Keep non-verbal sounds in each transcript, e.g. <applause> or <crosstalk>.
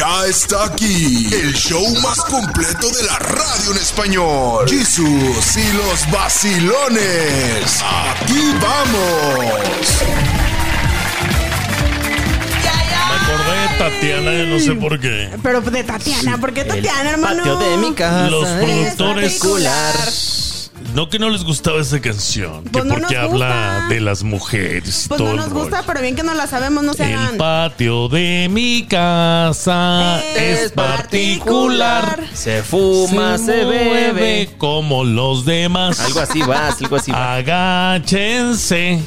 ya está aquí. El show más completo de la radio en español. Jesús y los vacilones. Aquí vamos. Me acordé de Tatiana, yo no sé por qué. Pero de Tatiana, ¿por qué Tatiana, hermano? Patio de mi casa. Los es productores- particular. No que no les gustaba esa canción, Pues que no porque habla de las mujeres y Pues todo no el nos rollo. gusta, pero bien que no la sabemos, no se El hagan. patio de mi casa Es es particular. Se fuma, se, mueve bebe. como los demás. Algo así va, algo así va. Agáchense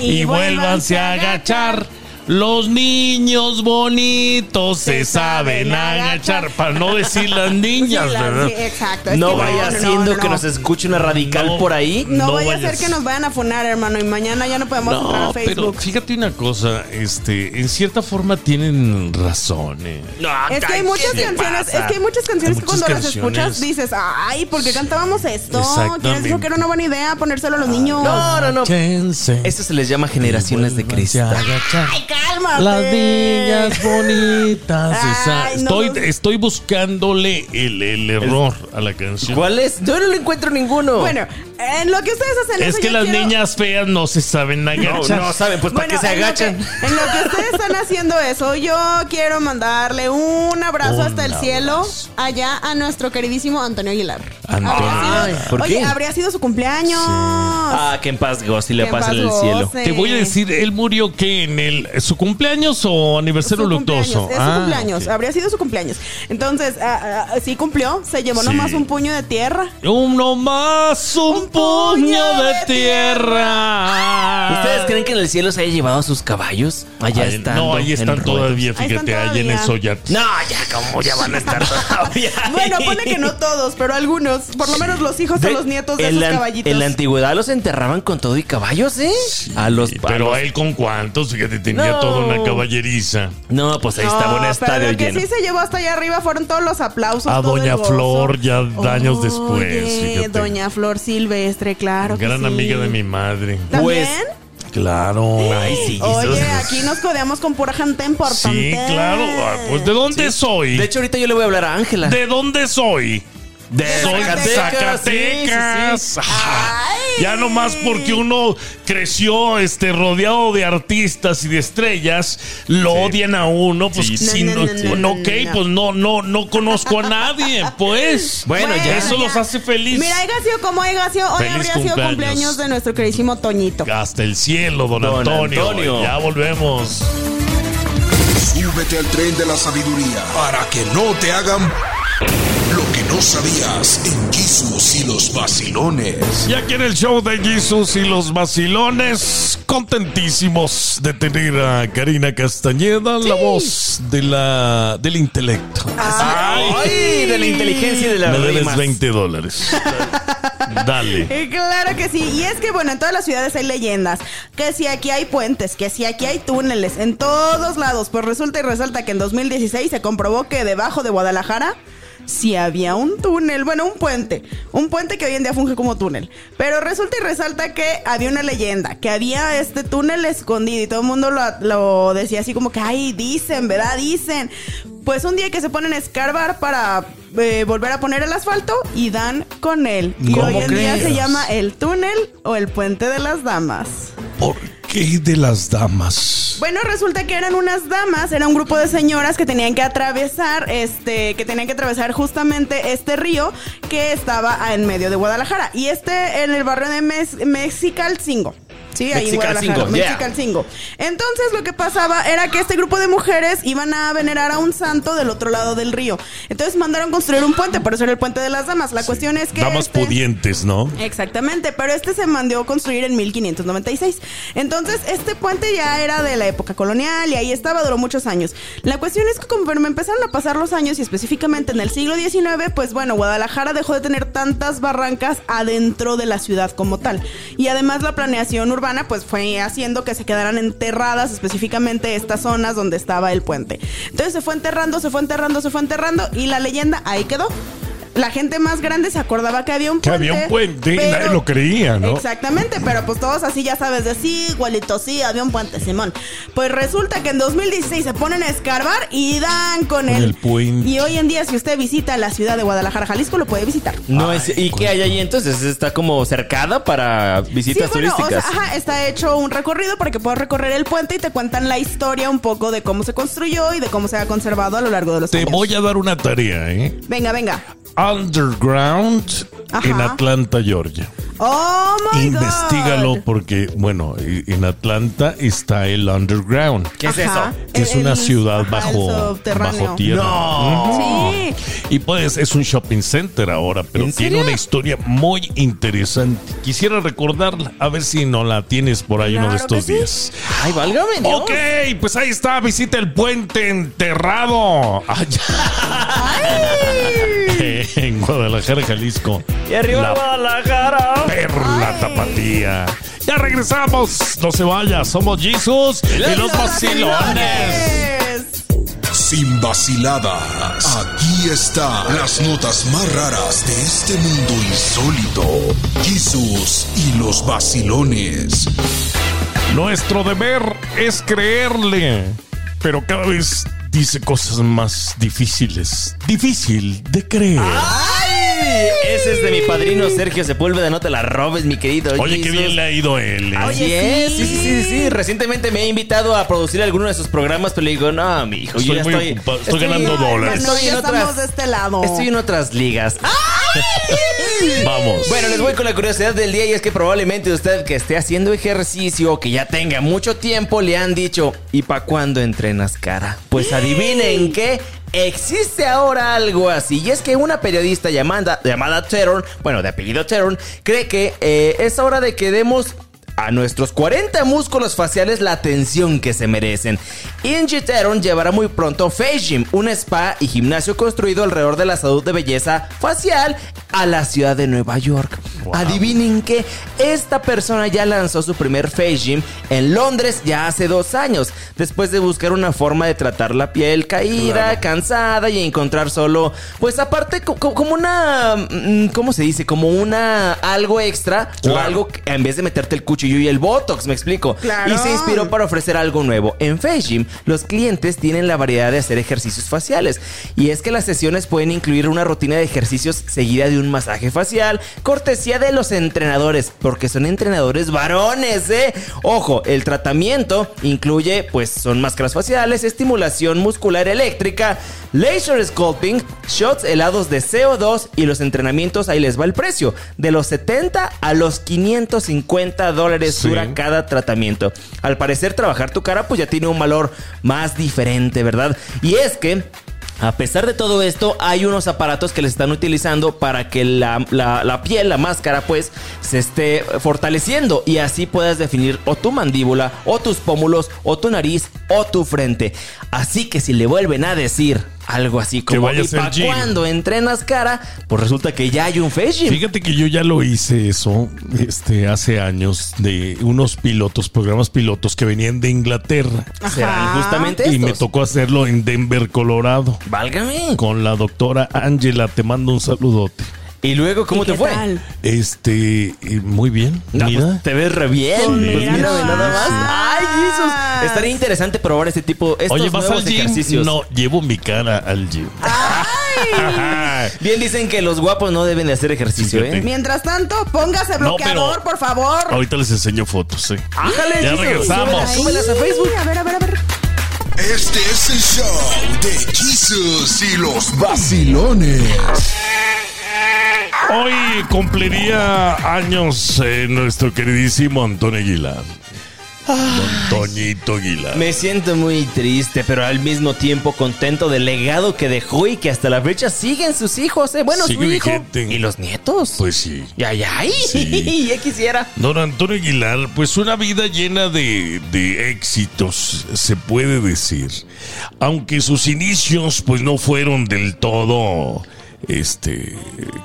y, Y vuélvanse a agachar. Los niños bonitos se, Se saben agachar. Para no decir las niñas, Sí, la- ¿verdad? sí, exacto. es No que vaya no, siendo no, que no. nos escuche una radical No. por ahí. No, No vaya a ser vayas. que nos vayan a funar, hermano, y mañana ya no podemos entrar No, a pero Facebook. fíjate una cosa, este, en cierta forma tienen razón. eh. Es que hay muchas ¿qué te canciones, es que hay muchas canciones Hay que cuando muchas las escuchas dices, ay, ¿por qué cantábamos esto? ¿Quién dijo que era una buena idea ponérselo a los niños? No, no, no. Agáchense Esto se les llama generaciones de Vuélvanse a cristal. agachar. Ay, cálmate. Las niñas bonitas. Ay, estoy, buscándole el, el error a la canción. ¿Cuál es? Yo no le encuentro ninguno. Bueno, en lo que ustedes hacen Es eso, que las quiero- niñas feas no se saben agachar. no saben, pues para Bueno, qué se agachan. que- En lo que ustedes están haciendo eso, yo quiero mandarle un abrazo Un hasta el cielo abrazo. allá a nuestro queridísimo Antonio Aguilar. Antonio. Habría sido- ¿por oye, qué? habría sido su cumpleaños. Ah, que en paz goce y le Que en el cielo. Te voy a decir, él murió que en el su cumpleaños o aniversario Su luctuoso. cumpleaños, es su Ah, cumpleaños, habría sido su cumpleaños. Entonces, ah, ah, sí cumplió, se llevó Sí. nomás un puño de tierra. Uno más, un, Un puño, puño de, de tierra. ¿Ustedes creen que en el cielo se haya llevado a sus caballos? Allá Ahí- están. No, ahí están todavía, Ahí fíjate, ahí en el. Soyat. No, ya, como ya van a estar <laughs> todavía. Bueno, pone que no todos, pero algunos, por lo menos los hijos o los nietos de en esos la, caballitos. En la antigüedad los enterraban con todo y caballos, ¿eh? a los. a Pero los- a él con cuántos, fíjate, tenía No. toda una caballeriza. No, pues ahí No, estaba un pero estadio lo que lleno. sí se llevó hasta allá arriba fueron todos los aplausos. A todo el Doña gozo. Flor, ya años Oye, después, fíjate. Doña Flor Silvestre, claro. que Gran sí. amiga de mi madre. ¿También? Pues, Claro. Ay, sí. Oye, aquí nos codeamos con pura gente importante. Sí, claro. Ah, Pues ¿de dónde soy? De hecho, ahorita yo le voy a hablar a Ángela. ¿De dónde soy? De Soy de Zacatecas, sí, sí, Zacatecas. sí. Ah. Ya nomás porque uno creció este rodeado de artistas y de estrellas, lo odian a uno, pues si No, no, ok, no. pues no, no, no conozco a nadie, pues. <laughs> Bueno, ya. Eso los hace feliz. Mira, haya sido como haya sido, hoy Feliz habría sido cumpleaños. de nuestro queridísimo Toñito. Hasta el cielo, don, Don Antonio. Antonio. Ya volvemos. Súbete al tren de la sabiduría para que no te hagan que no sabías en Jesús y los vacilones. Y aquí en el show de Jesus y los vacilones, contentísimos de tener a Karina Castañeda, la voz de la, del intelecto. Ay, de la inteligencia y de la Me debes rimas. 20 dólares. <laughs> Dale. Eh, Claro que sí, y es que bueno, en todas las ciudades hay leyendas, que si aquí hay puentes, que si aquí hay túneles, en todos lados, pues resulta y resalta que en 2016 se comprobó que debajo de Guadalajara sí había un túnel, bueno, un puente, un puente que hoy en día funge como túnel, pero resulta y resalta que había una leyenda, que había este túnel escondido y todo el mundo lo, lo decía así como que, ay, dicen, ¿verdad? Dicen. Pues un día que se ponen a escarbar para eh, volver a poner el asfalto y dan con él. Y ¿Cómo hoy en día se llama el túnel o el puente de las damas. ¿Por qué de las damas? Bueno, resulta que eran unas damas, era un grupo de señoras que tenían que atravesar, este, que tenían que atravesar justamente este río que estaba en medio de Guadalajara. Y este en el barrio de Mex- Mexicalcingo. Sí, ahí en Mexicalcingo, Guadalajara. yeah. Mexicalcingo. Entonces lo que pasaba era que este grupo de mujeres iban a venerar a un santo del otro lado del río. Entonces mandaron construir un puente, por eso era el puente de las damas. La cuestión es que... Damas este- pudientes, ¿no? Exactamente, pero este se mandó construir en 1596. Entonces, este puente ya era de la época colonial y ahí estaba, duró muchos años. La cuestión es que conforme empezaron a pasar los años y específicamente en el siglo XIX, pues bueno, Guadalajara dejó de tener tantas barrancas adentro de la ciudad como tal. Y además la planeación urbana pues fue haciendo que se quedaran enterradas específicamente estas zonas donde estaba el puente. Entonces se fue enterrando, se fue enterrando, se fue enterrando y la leyenda ahí quedó. La gente más grande se acordaba que había un Que puente. había un puente y nadie lo creía, ¿no? Exactamente, pero pues todos así ya sabes de sí, igualito, sí, había un puente, Simón. Pues resulta que en 2016 se ponen a escarbar y dan con, Con él. el puente. Y hoy en día, si usted visita la ciudad de Guadalajara, Jalisco, lo puede visitar. No Ay, es, ¿Y qué hay allí entonces? ¿Está como cercada para visitas sí, bueno, o sea, turísticas? ajá, está hecho un recorrido para que puedas recorrer el puente y te cuentan la historia un poco de cómo se construyó y de cómo se ha conservado a lo largo de los Te años. voy a dar una tarea, ¿eh? Venga, venga. Underground Ajá. en Atlanta, Georgia. Oh my Investígalo God. porque, bueno, en Atlanta está el Underground. ¿Qué es Ajá. eso? Que es una ciudad bajo, bajo tierra. No. Ujú. Sí. Y pues es un shopping center ahora, pero ¿En tiene serio? una historia muy interesante. Quisiera recordarla, a ver si no la tienes por ahí uno de estos sí. días. Ay, válgame Dios. Ok, pues ahí está, visita el puente enterrado. Allá. <laughs> en Guadalajara, Jalisco. Y arriba La Guadalajara. perla tapatía. Ya regresamos, no se vaya, somos Jesus y los vacilones. Sin vaciladas. Aquí están las notas más raras de este mundo insólito. Jesús y los vacilones. Nuestro deber es creerle, pero cada vez dice cosas más difíciles. Difícil de creer. ¡Ay! Ese es mi padrino Sergio Sepúlveda. No te la robes, mi querido. Oye, qué bien le ha ido él. ¿eh? Así Oye, es, sí, sí. sí, sí, sí. Recientemente me ha invitado a producir alguno de sus programas, pero le digo, no, mi hijo, yo ya muy estoy. estoy ganando dólares. bueno, Estoy en ya otras- estamos de este lado. Estoy en otras ligas. <laughs> Vamos. Bueno, les voy con la curiosidad del día y es que probablemente usted que esté haciendo ejercicio o que ya tenga mucho tiempo le han dicho, ¿y para cuándo entrenas cara? Pues adivinen qué. Existe ahora algo así, y es que una periodista llamada, llamada Teron, bueno, de apellido Teron, cree que eh, es hora de que demos a nuestros 40 músculos faciales la atención que se merecen. Inge Teron llevará muy pronto Face Gym, un spa y gimnasio construido alrededor de la salud de belleza facial a la ciudad de Nueva York. Adivinen que esta persona ya lanzó su primer Face Gym en Londres ya hace dos años, después de buscar una forma de tratar la piel caída, cansada y encontrar solo, pues aparte co- co- como una, mm, ¿cómo se dice? Como una algo extra o algo en vez de meterte el cuchillo y el botox, me explico. Claro. Y se inspiró para ofrecer algo nuevo. En Face Gym, los clientes tienen la variedad de hacer ejercicios faciales. Y es que las sesiones pueden incluir una rutina de ejercicios seguida de un masaje facial, cortesía de los entrenadores, porque son entrenadores varones, ¿eh? Ojo, el tratamiento incluye, pues, son máscaras faciales, estimulación muscular eléctrica, laser sculpting, shots helados de CO2 y los entrenamientos, ahí les va el precio, de los 70 a los 550 dólares Dura cada tratamiento. Al parecer trabajar tu cara pues ya tiene un valor más diferente, ¿verdad? Y es que... A pesar de todo esto, hay unos aparatos que les están utilizando para que la, la- la piel, la máscara, pues, se esté fortaleciendo y así puedas definir o tu mandíbula, o tus pómulos, o tu nariz, o tu frente. Así que si le vuelven a decir algo así Que como vaya a ¿y hacer pa' gym". cuando entrenas cara? Pues resulta que ya hay un face gym. Fíjate que yo ya lo hice eso este, hace años de unos pilotos, programas pilotos que venían de Inglaterra. Serán justamente Y me tocó hacerlo en Denver, Colorado. Válgame. Con la doctora Angela, te mando un saludote. ¿Y luego cómo ¿Y te qué fue? tal? Este, muy bien. No, mira. pues, te ves re bien. Pues Pues mira nada más. Ay, Jesús. Estaría interesante probar este tipo, estos Oye, ¿vas nuevos al gym? ejercicios. No, llevo mi cara al gym. <laughs> Bien dicen que los guapos no deben de hacer ejercicio, Fíjate. ¿eh? Mientras tanto, póngase No, bloqueador, pero- por favor. Ahorita les enseño fotos, eh. Ájale, Ya regresamos. Súbelas, a Facebook. A ver, a ver, a ver. Este es el show de Jesús y los vacilones. Hoy cumpliría años eh, nuestro queridísimo Antonio Aguilar. Don Toñito Aguilar. Me siento muy triste, pero al mismo tiempo contento del legado que dejó y que hasta la fecha siguen sus hijos, ¿eh? Bueno, Sigue su hijo vigente. y los nietos. Pues sí. Ya, ya, ay, Sí. <laughs> ya quisiera. Don Antonio Aguilar, pues una vida llena de, de éxitos, se puede decir. Aunque sus inicios pues no fueron del todo este,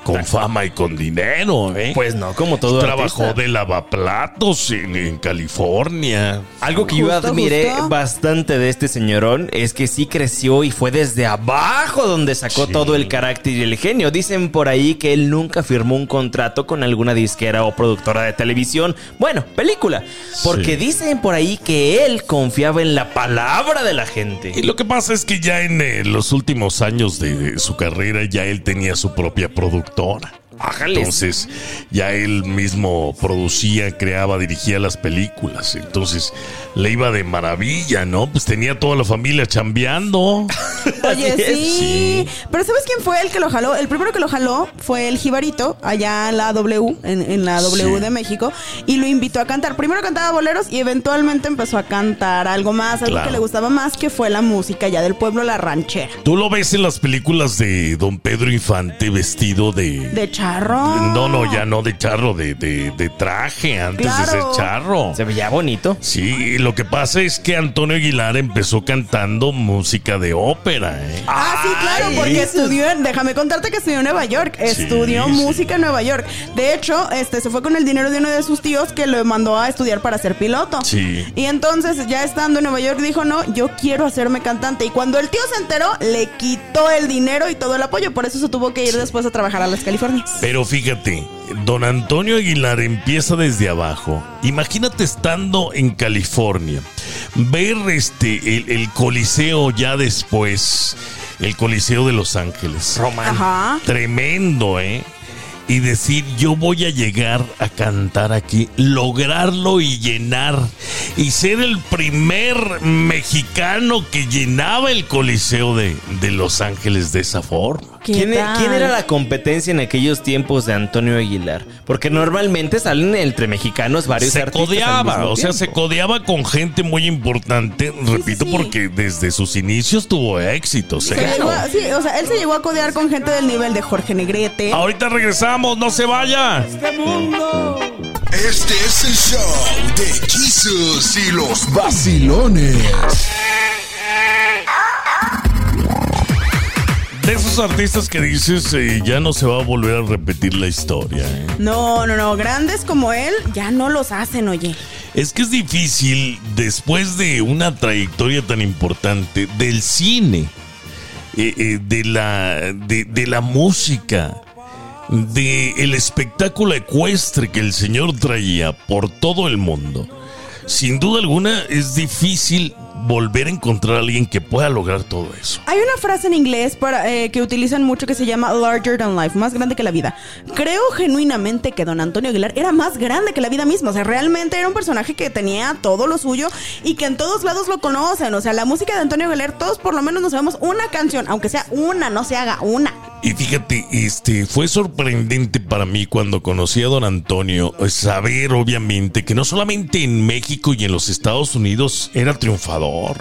con fama y con dinero, ¿eh? Pues no, como todo Trabajó artista. de lavaplatos en, en California. Algo que yo Justo, admiré justo. bastante de este señorón es que sí creció y fue desde abajo donde sacó Sí. todo el carácter y el genio. Dicen por ahí que él nunca firmó un contrato con alguna disquera o productora de televisión. Bueno, película. Porque Sí. dicen por ahí que él confiaba en la palabra de la gente. Y lo que pasa es que ya en eh, los últimos años de, de su carrera ya él tenía su propia productora. Ájales. Entonces ya él mismo producía, creaba, dirigía las películas. Entonces le iba de maravilla, ¿no? Pues tenía toda la familia chambeando. <laughs> Oye, sí. Sí. Pero ¿sabes quién fue el que lo jaló? El primero que lo jaló fue el Jibarito, allá en la W, en, en la W Sí. de México, y lo invitó a cantar. Primero cantaba boleros y eventualmente empezó a cantar algo más, algo Claro. que le gustaba más, que fue la música ya del pueblo, la ranchera. Tú lo ves en las películas de Don Pedro Infante vestido de... De charro. No, no, ya no de charro, de, de, de traje antes de ser charro. Se veía bonito. Sí, lo que pasa es que Antonio Aguilar empezó cantando música de ópera, ¿eh? Ah, sí, claro, porque estudió, en- déjame contarte que estudió en Nueva York, estudió sí. música en Nueva York. De hecho, este se fue con el dinero de uno de sus tíos que lo mandó a estudiar para ser piloto. Sí. Y entonces, ya estando en Nueva York, dijo, no, yo quiero hacerme cantante. Y cuando el tío se enteró, le quitó el dinero y todo el apoyo. Por eso se tuvo que ir después a trabajar a las Californias. Pero fíjate, don Antonio Aguilar empieza desde abajo. Imagínate estando en California, ver este el, el Coliseo ya después, el Coliseo de Los Ángeles. Ajá. Tremendo, ¿eh? Y decir, yo voy a llegar a cantar aquí, lograrlo y llenar. Y ser el primer mexicano que llenaba el Coliseo de, de Los Ángeles de esa forma. ¿Qué ¿Quién, e- quién era la competencia en aquellos tiempos de Antonio Aguilar? Porque normalmente salen entre mexicanos varios se artistas. al codeaba, mismo o sea, se codeaba con gente muy importante, repito, sí. porque desde sus inicios tuvo éxitos. Se ¿eh? llegó sí, o sea, él se llegó a codear con gente del nivel de Jorge Negrete. Ahorita regresamos, no se vaya. Este es el show de Jesús y los vacilones. De esos artistas que dices, eh, ya no se va a volver a repetir la historia. ¿eh? No, no, no. Grandes como él ya no los hacen, oye. Es que es difícil, después de una trayectoria tan importante del cine, eh, eh, de, la, de, de la música, de el espectáculo ecuestre que el señor traía por todo el mundo. Sin duda alguna es difícil volver a encontrar a alguien que pueda lograr todo eso. Hay una frase en inglés para, eh, que utilizan mucho que se llama larger than life, más grande que la vida. Creo genuinamente que don Antonio Aguilar era más grande que la vida misma. O sea, realmente era un personaje que tenía todo lo suyo y que en todos lados lo conocen. O sea, la música de Antonio Aguilar, todos por lo menos nos sabemos una canción, aunque sea una, no se haga una. Y fíjate, este fue sorprendente para mí cuando conocí a don Antonio eh, saber obviamente que no solamente en México y en los Estados Unidos era triunfador,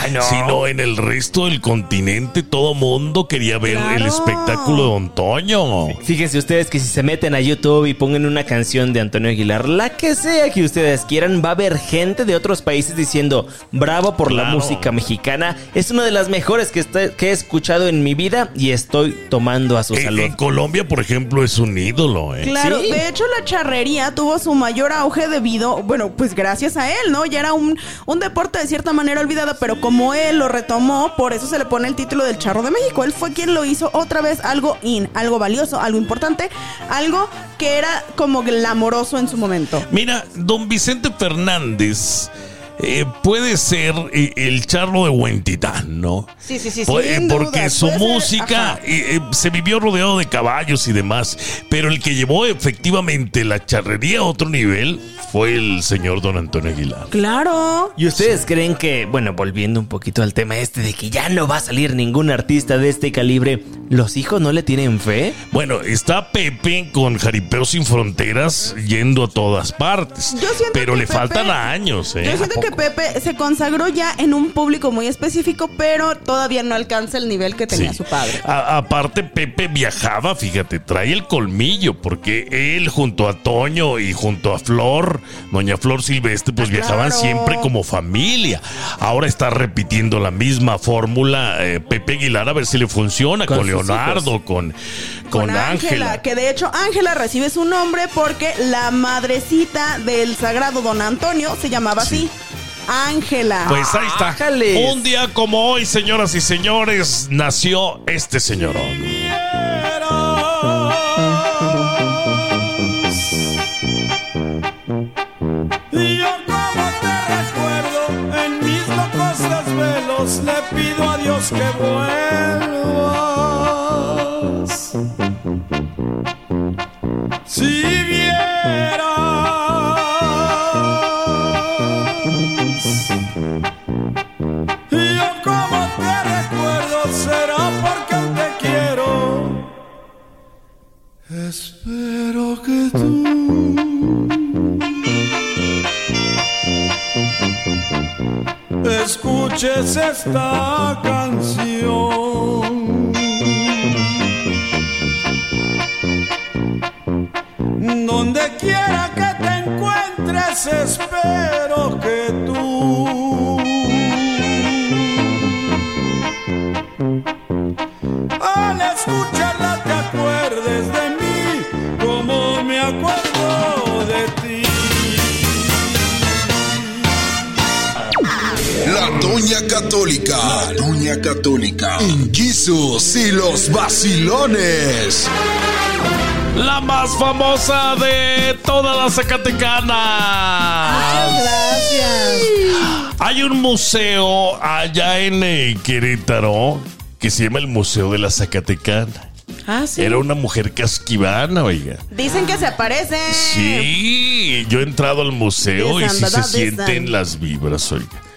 Ay, no. sino en el resto del continente todo mundo quería ver el espectáculo de don Toño. Fíjense ustedes que si se meten a YouTube y pongan una canción de Antonio Aguilar, la que sea que ustedes quieran, va a haber gente de otros países diciendo, bravo por la música mexicana, es una de las mejores que, está- que he escuchado en mi vida y estoy tomando a su En, salud. en Colombia, por ejemplo, es un ídolo, ¿eh? Claro, Sí. de hecho la charrería tuvo su mayor auge debido, bueno, pues gracias a él, ¿no? Ya era un, un deporte de cierta manera olvidado, pero como él lo retomó, por eso se le pone el título del charro de México. Él fue quien lo hizo otra vez algo in, algo valioso, algo importante, algo que era como glamoroso en su momento. Mira, don Vicente Fernández eh, puede ser eh, el charro de Huentitán, ¿no? Sí, sí, sí, sin eh, porque su ser, música eh, se vivió rodeado de caballos y demás, pero el que llevó efectivamente la charrería a otro nivel fue el señor don Antonio Aguilar. Claro. ¿Y ustedes creen que, bueno, volviendo un poquito al tema este de que ya no va a salir ningún artista de este calibre, los hijos no le tienen fe? Bueno, está Pepe con Jaripeo sin Fronteras yendo a todas partes, Yo siento pero que le Pepe- faltan años, ¿eh? Yo siento ¿A que que Pepe se consagró ya en un público muy específico, pero todavía no alcanza el nivel que tenía Sí. su padre. A- aparte, Pepe viajaba, fíjate, trae el colmillo, porque él junto a Toño y junto a Flor, doña Flor Silvestre, pues Ah, viajaban claro. siempre como familia. Ahora está repitiendo la misma fórmula eh, Pepe Aguilar a ver si le funciona con, Leonardo, con, con Con Ángela, Ángela. que de hecho Ángela recibe su nombre porque la madrecita del sagrado don Antonio se llamaba así. Ángela. Pues ahí está. Un día como hoy, señoras y señores, nació este señorón. Le pido a Dios que vuelvas. Si vieras y yo como te recuerdo será porque te quiero. Espero que tú escuches esta canción. Donde quiera que te encuentres, espero que Católica. La Doña Católica. En Jesús y los vacilones. La más famosa de todas las Zacatecanas. Gracias. Hay un museo allá en eh, Querétaro que se llama el Museo de la Zacatecana. Ah, sí. Era una mujer casquivana, oiga. Dicen que se aparece. Sí, yo he entrado al museo y sí se sienten las vibras, oiga.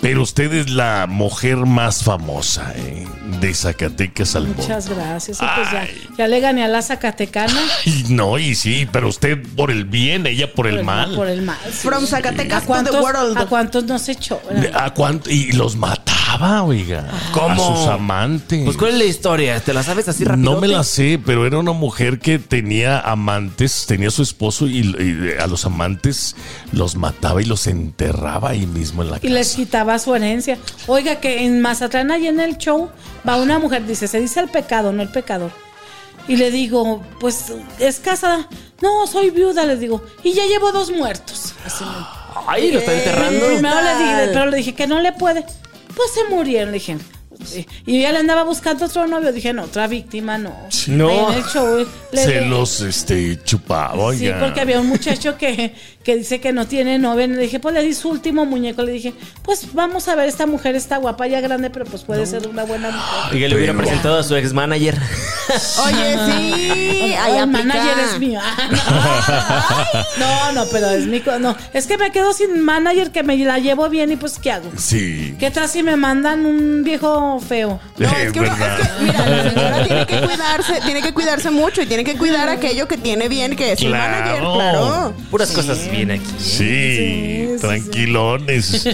Pero usted es la mujer más famosa eh, de Zacatecas al mundo. Muchas gracias. Pues ya, Ay. ya le gané a la Zacatecana. Y no, y sí, pero usted por el bien, ella por el mal. Por el mal. sí. From Zacatecas ¿A to the cuántos, world. ¿A cuántos nos echó? ¿A cuánto? Y los mataba, oiga. ¿Cómo? A sus amantes. Pues, ¿cuál es la historia? ¿Te la sabes así rápido? No me la sé, pero era una mujer que tenía amantes, tenía su esposo y, y a los amantes los mataba y los enterraba ahí mismo en la Y casa. les quitaba su herencia. Oiga, que en Mazatlán, ahí en el show, va una mujer, dice, se dice el pecado, no el pecador. Y le digo, pues, ¿es casada? No, soy viuda, le digo. Y ya llevo dos muertos. Así Ay, lo está enterrando. Primero le dije, pero le dije que no le puede. Pues se murieron, le dije. Sí. Y ella le andaba buscando otro novio. Dije, no, otra víctima, no. No. Ahí en el show. le- Se le- los este, chupaba, Sí, porque había un muchacho que, que dice que no tiene novia. Y le dije, pues le di su último muñeco. Le dije, pues vamos a ver, esta mujer está guapa, ya grande, pero pues puede ser una buena mujer. Y que le hubiera presentado a su ex manager. Oye, <laughs> sí. Ahí el manager es mío. <laughs> No, no, pero es mi. co- No, es que me quedo sin manager que me la llevo bien y pues, ¿qué hago? Sí. ¿Qué tal si me mandan un viejo feo? <laughs> No, es que, uno- es que, mira, la señora tiene que cuidarse, tiene que cuidarse mucho y tiene que cuidar aquello que tiene bien, que es el Claro. manager, claro. Puras cosas bien aquí. Sí, tranquilones.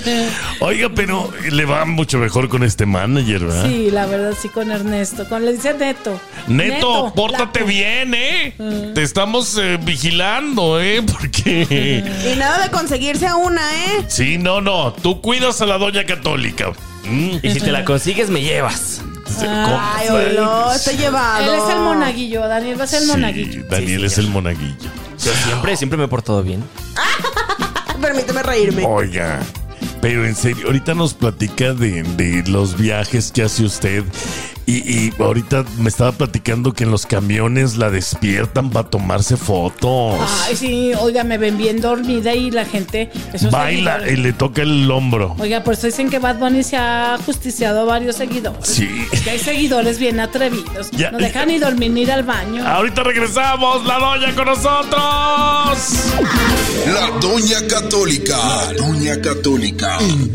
Oiga, pero le va mucho mejor con este manager, ¿verdad? Sí, la verdad, sí, con Ernesto. Con le dice Neto. Neto, pórtate la- bien, ¿eh? Te estamos eh, vigilando, ¿eh? <laughs> Porque... Y nada de conseguirse a una, ¿eh? Sí, no, no. Tú cuidas a la doña católica. Mm. Y si te la consigues, me llevas. Ay, lo estoy llevado. Él es el monaguillo, Daniel va a ser el Sí, monaguillo. Daniel es el monaguillo. Yo siempre, siempre me he portado bien. <laughs> Permíteme reírme. Oiga, pero en serio, ahorita nos platica de, de los viajes que hace usted. Y, y ahorita me estaba platicando que en los camiones la despiertan para tomarse fotos. Ay, sí, oiga, me ven bien dormida y la gente. esos Baila y le toca el hombro. Oiga, por eso dicen que Bad Bunny se ha justiciado a varios seguidores. Sí. Que hay seguidores bien atrevidos. Ya- no dejan ni dormir ni ir al baño. Ahorita regresamos, la doña con nosotros. La Doña Católica. La Doña Católica. En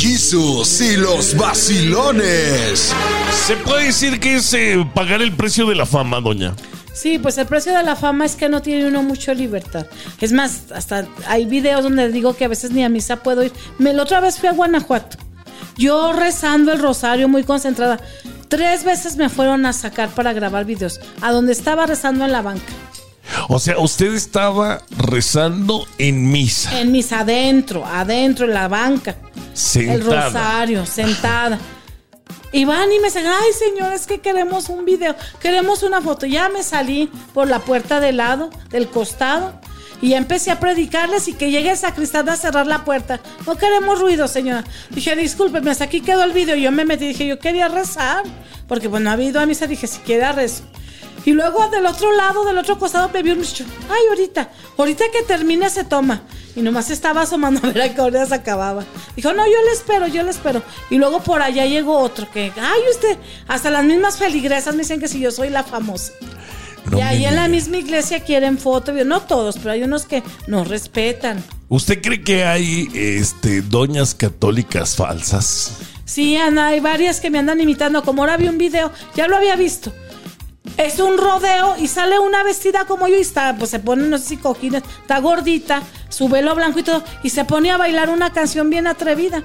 y los vacilones. ¿Se puede decir que es eh, pagar el precio de la fama, doña? Sí, pues el precio de la fama es que no tiene uno mucho libertad. Es más, hasta hay videos donde digo que a veces ni a misa puedo ir. Me, la otra vez fui a Guanajuato. Yo rezando el rosario muy concentrada. Tres veces me fueron a sacar para grabar videos. A donde estaba rezando en la banca. O sea, usted estaba rezando en misa. En misa adentro, adentro, en la banca. Sentada. El rosario, sentada. Y van y me dicen, ay señor, es que queremos un video, queremos una foto. Ya me salí por la puerta del lado, del costado, y empecé a predicarles y que llegue el sacristán a cerrar la puerta. No queremos ruido, señora. Dije, discúlpeme, hasta aquí quedó el video. Yo me metí, dije, yo quería rezar, porque bueno, ha ido a misa, dije, si quiera rezo. Y luego del otro lado, del otro costado, me vio un muchacho. Ay, ahorita, ahorita que termine se toma. Y nomás estaba asomando <laughs> a ver a qué hora se acababa. Dijo, no, yo le espero, yo le espero. Y luego por allá llegó otro que, ay, usted, hasta las mismas feligresas me dicen que si yo soy la famosa. No y ahí en la misma iglesia quieren foto, no todos, pero hay unos que no respetan. ¿Usted cree que hay este doñas católicas falsas? Sí, Ana, hay varias que me andan imitando. Como ahora vi un video, ya lo había visto. Es un rodeo y sale una vestida como yo y está, pues se pone, no sé si cojines, está gordita, su velo blanco y todo, y se pone a bailar una canción bien atrevida.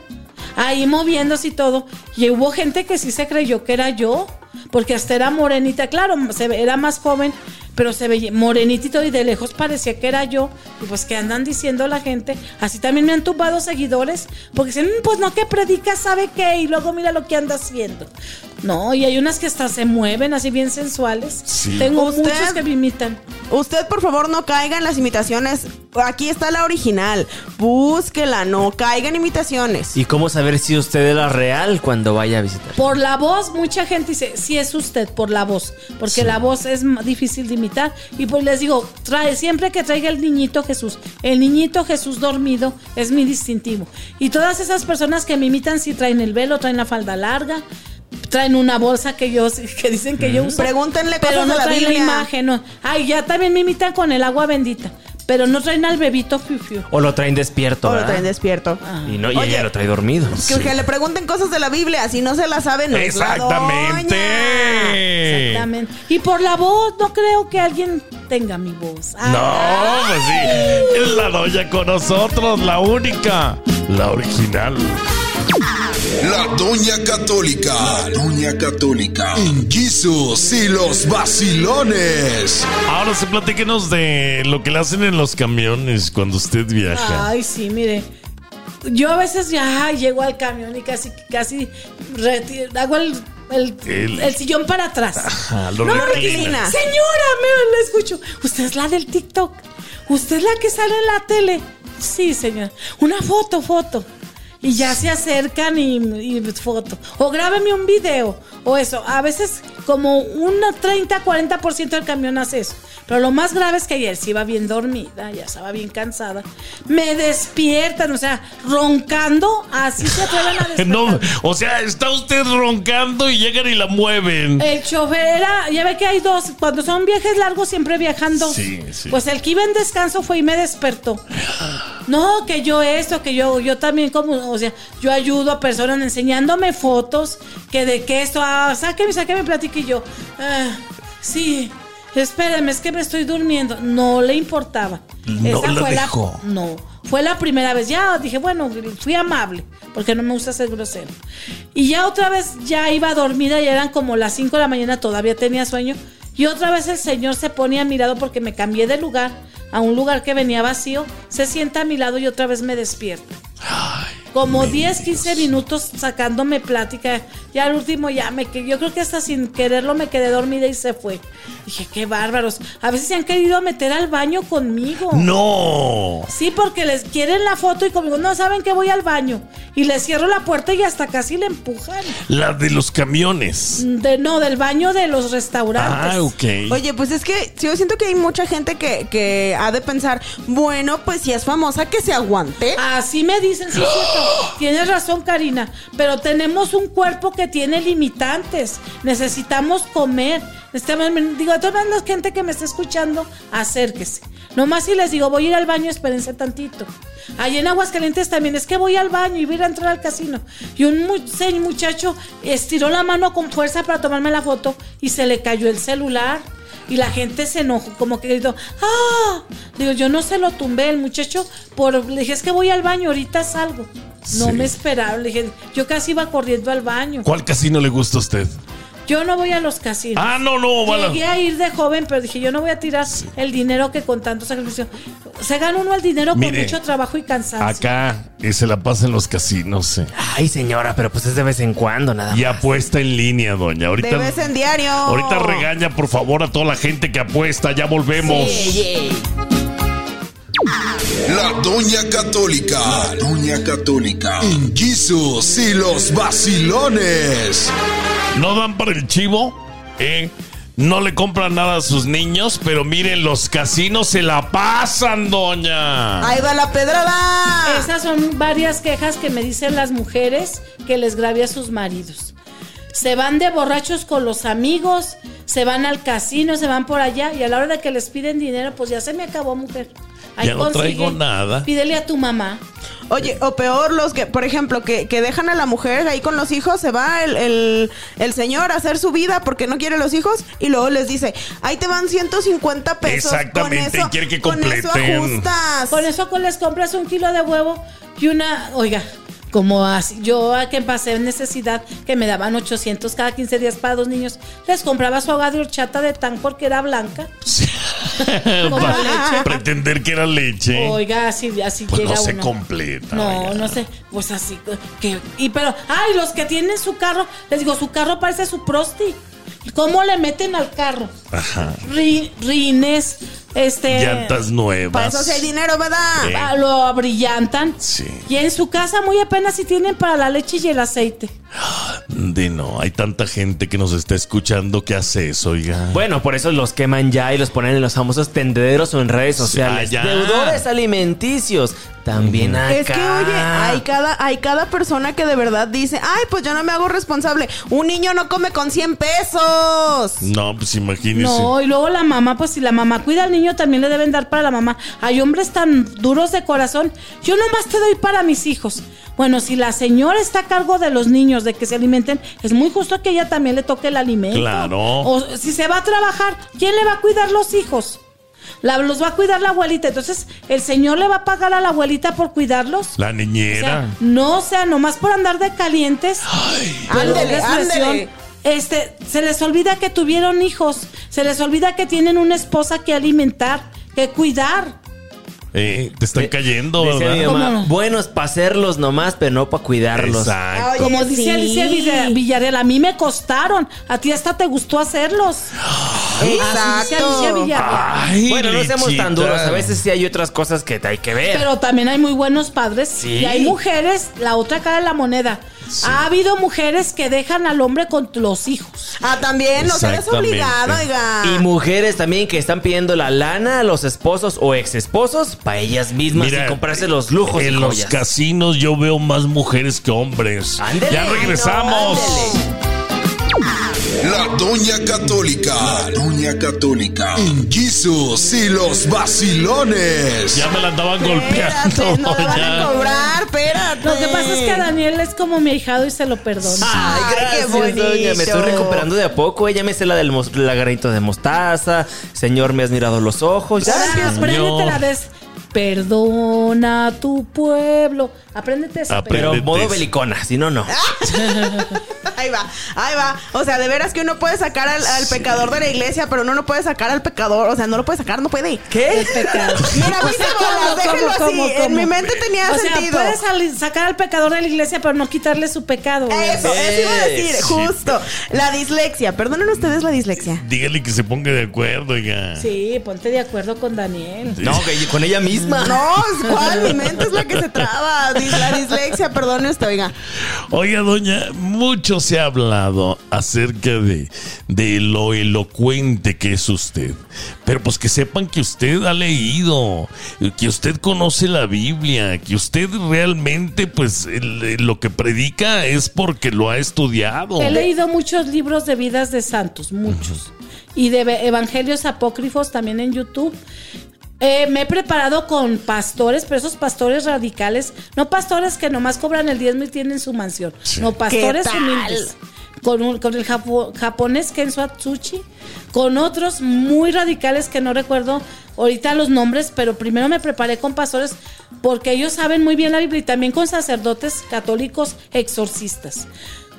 Ahí moviéndose y todo. Y hubo gente que sí se creyó que era yo, porque hasta era morenita, claro, se era más joven, pero se veía y todo, y de lejos parecía que era yo. Y pues que andan diciendo la gente. Así también me han tumbado seguidores, porque dicen, "Mm, pues no, que predica, sabe qué, y luego mira lo que anda haciendo. No, y hay unas que hasta se mueven así bien sensuales. Sí. Tengo ¿Usted? muchos que me imitan. Usted, por favor, no caiga en las imitaciones. Aquí está la original. Búsquela, no caiga en imitaciones. ¿Y cómo saber si usted es la real cuando vaya a visitar? Por la voz, mucha gente dice, sí es usted, por la voz, porque la voz es difícil de imitar. Y pues les digo, trae, siempre que traiga el niñito Jesús, el niñito Jesús dormido es mi distintivo. Y todas esas personas que me imitan, sí traen el velo, traen la falda larga, traen una bolsa que yo, <laughs> que dicen que yo uso. Pregúntenle pero cosas no de la traen la imagen. No. Ay, ya también me imitan con el agua bendita, pero no traen al bebito fiu fiu. O lo traen despierto, O lo ¿verdad? traen despierto. Y, no, y Oye. ella lo trae dormido. Que, que le pregunten cosas de la Biblia, si no se la saben. no es la Exactamente. doña. Exactamente. Y por la voz, no creo que alguien tenga mi voz. No, Ah. pues sí. Es la doña con nosotros, la única, la original. La Doña Católica. La Doña Católica. En Jesús y los vacilones. Ahora sí, platíquenos de lo que le hacen en los camiones cuando usted viaja. Ay, sí, mire. Yo a veces ya llego al camión y casi, casi hago el, el, El- el sillón para atrás. Ajá, lo no, reclina. señora, me la escucho. Usted es la del TikTok. Usted es la que sale en la tele. Sí, señora. Una foto, foto. Y ya se acercan y, y foto. O grábeme un video. O eso. A veces como un 30, 40% del camión hace eso. Pero lo más grave es que ayer sí iba bien dormida, ya estaba bien cansada. Me despiertan, o sea, roncando, así se atreven a <laughs> despertar. No, o sea, está usted roncando y llegan y la mueven. El chofer era, ya ve que hay dos, cuando son viajes largos siempre viajan dos. Sí, sí. Pues el que iba en descanso fue y me despertó. No, que yo esto, que yo, yo también como, o sea, yo ayudo a personas enseñándome fotos, que de que esto, ah, sáqueme, sáqueme, platique y yo, ah, sí, espéreme, es que me estoy durmiendo. No le importaba. No la dejó. no, fue la primera vez. Ya dije, bueno, fui amable, porque no me gusta ser grosero. Y ya otra vez ya iba dormida, ya eran como las 5 de la mañana, todavía tenía sueño. Y otra vez el señor se pone a mi lado porque me cambié de lugar a un lugar que venía vacío. Se sienta a mi lado y otra vez me despierta. <gasps> Como 10, 15 minutos sacándome plática. Ya al último ya me quedé. Yo creo que hasta sin quererlo me quedé dormida y se fue. Dije, qué bárbaros. A veces se han querido meter al baño conmigo. No. Sí, porque les quieren la foto y conmigo no saben que voy al baño. Y les cierro la puerta y hasta casi le empujan. La de los camiones. De, no, del baño de los restaurantes. Ah, ok. Oye, pues es que yo siento que hay mucha gente que, que ha de pensar, bueno, pues si es famosa, que se aguante. Así me dicen, sí, cierto. Tienes razón, Karina. Pero tenemos un cuerpo que tiene limitantes. Necesitamos comer. Necesitamos- digo, a toda la gente que me está escuchando, acérquese. Nomás si les digo, voy a ir al baño, espérense tantito. Allí en Aguascalientes también es que voy al baño y voy a entrar al casino. Y un muchacho estiró la mano con fuerza para tomarme la foto y se le cayó el celular. y la gente se enojó, como que gritó, ¡ah! Digo, yo no se lo tumbé, el muchacho, por, le dije, es que voy al baño, ahorita salgo. No Sí. me esperaba, le dije, yo casi iba corriendo al baño. ¿Cuál casino le gusta a usted? Yo no voy a los casinos. Ah, no, no, bala. Llegué a ir de joven, pero dije, yo no voy a tirar el dinero que con tanto sacrificio. Se gana uno el dinero Mire, con mucho trabajo y cansancio. Acá eh, se la pasa en los casinos. eh. Ay, señora, pero pues es de vez en cuando, nada Y más. apuesta en línea, doña. Ahorita, De vez en diario. ahorita regaña, por favor, a toda la gente que apuesta. Ya volvemos. La Doña Católica. La Doña Católica. En Jesus y los vacilones. No dan para el chivo, ¿eh? No le compran nada a sus niños, pero miren, los casinos se la pasan, doña. Ahí va la pedrada. Esas son varias quejas que me dicen las mujeres que les grave a sus maridos. Se van de borrachos con los amigos, se van al casino, se van por allá y a la hora de que les piden dinero, pues ya se me acabó, mujer. Ya no traigo nada. Pídele a tu mamá. Oye, o peor, los que, por ejemplo, que, que dejan a la mujer ahí con los hijos, se va el, el, el señor a hacer su vida porque no quiere los hijos y luego les dice, ahí te van 150 pesos. Exactamente, con eso, y quiere que Con eso completen. ajustas. Con eso con les compras un kilo de huevo y una, oiga, como así, yo a que pasé en necesidad, que me daban 800 cada 15 días para dos niños, les compraba su agua de horchata de tan porque era blanca. Sí. <laughs> Leche. Pretender que era leche. Oiga, así, así Pues llega no se uno. completa, No, oiga. no sé, pues así que y pero ay, los que tienen su carro, les digo, su carro parece su prosti. ¿Cómo le meten al carro? Ajá. Ri- rines, este Llantas nuevas. Para eso sí hay dinero, ¿verdad? Eh. ah, lo brillantan. Sí. Y en su casa muy apenas si tienen para la leche y el aceite. <gasps> De no, hay tanta gente que nos está escuchando que hace eso, oiga. Bueno, por eso los queman ya y los ponen en los famosos tendederos o en redes sociales. ah, ya. Deudores alimenticios. También acá. Es que, oye, hay cada, hay cada persona que de verdad dice, ay, pues yo no me hago responsable. Un niño no come con 100 pesos. No, pues imagínese. No, y luego la mamá, pues si la mamá cuida al niño, también le deben dar para la mamá. Hay hombres tan duros de corazón. Yo nomás te doy para mis hijos. Bueno, si la señora está a cargo de los niños, de que se alimenten, es muy justo que ella también le toque el alimento. Claro. O si se va a trabajar, ¿quién le va a cuidar los hijos? La, los va a cuidar la abuelita. Entonces, ¿el señor le va a pagar a la abuelita por cuidarlos? La O sea, niñera. no, o sea, nomás por andar de calientes. perdón Ándele, ándele. Este, se les olvida que tuvieron hijos, se les olvida que tienen una esposa que alimentar, que cuidar. Eh, te están cayendo, Decía mi ¿verdad? ¿Cómo mamá, no? buenos para hacerlos nomás, pero no para cuidarlos. Exacto. Oye, Como dice sí. Alicia Villa- Villarreal, a mí me costaron, a ti hasta te gustó hacerlos. <gasps> <gasps> Exacto. Villarreal. Ay, Bueno, no seamos tan duros. A veces sí hay otras cosas que hay que ver. Pero también hay muy buenos padres Sí. y hay mujeres, la otra cara de la moneda. Ha habido mujeres que dejan al hombre con los hijos. Ah, también, no seas obligado, oiga. Y mujeres también que están pidiendo la lana a los esposos o ex esposos para ellas mismas Mira, y comprarse los lujos En y los casinos yo veo más mujeres que hombres. Ándele. ya regresamos. La Doña Católica. La Doña Católica. En Jesus y los vacilones. Ya me la andaban golpeando. No me van a cobrar, espérate. Lo que pasa es que Daniel es como mi ahijado y se lo perdono. Ay, Ay, gracias, qué bonito. doña. Me estoy recuperando de a poco. Ella me sé la del mos- la granito de mostaza. Señor, me has mirado los ojos. Ya. Apréndete la vez. Perdona a tu pueblo. Apréndete esa. Aprende- Pero modo eso. belicona, si no, no. <laughs> Ahí va, ahí va. O sea, de veras que uno puede sacar al, al pecador de la iglesia, pero uno no puede sacar al pecador. O sea, no lo puede sacar, no puede. ¿Qué? pecado. <laughs> Mira, O viste sea, bolas, ¿cómo, déjenlo cómo, así. cómo, En cómo? mi mente tenía O sea, sentido. puedes sali- sacar al pecador de la iglesia, pero no quitarle su pecado. Eso, eso iba a decir, Sí. justo. La dislexia. Perdonen ustedes la dislexia. Dígale que se ponga de acuerdo, oiga. Sí, ponte de acuerdo con Daniel. No, que con ella misma. No, ¿cuál? Mi mente es la que se traba. <laughs> La dislexia, perdone usted, oiga. Oiga, doña, mucho se ha hablado acerca de, de lo elocuente que es usted. Pero pues que sepan que usted ha leído, que usted conoce la Biblia, que usted realmente, pues, el- lo que predica es porque lo ha estudiado. He leído muchos libros de vidas de santos, muchos. Y de evangelios apócrifos también en YouTube. Eh, me he preparado con pastores, pero esos pastores radicales, no pastores que nomás cobran el diezmo y tienen su mansión, no pastores humildes. con, un- con el japo- japonés Kenzo Atsushi, con otros muy radicales que no recuerdo ahorita los nombres, pero primero me preparé con pastores porque ellos saben muy bien la Biblia y también con sacerdotes católicos exorcistas.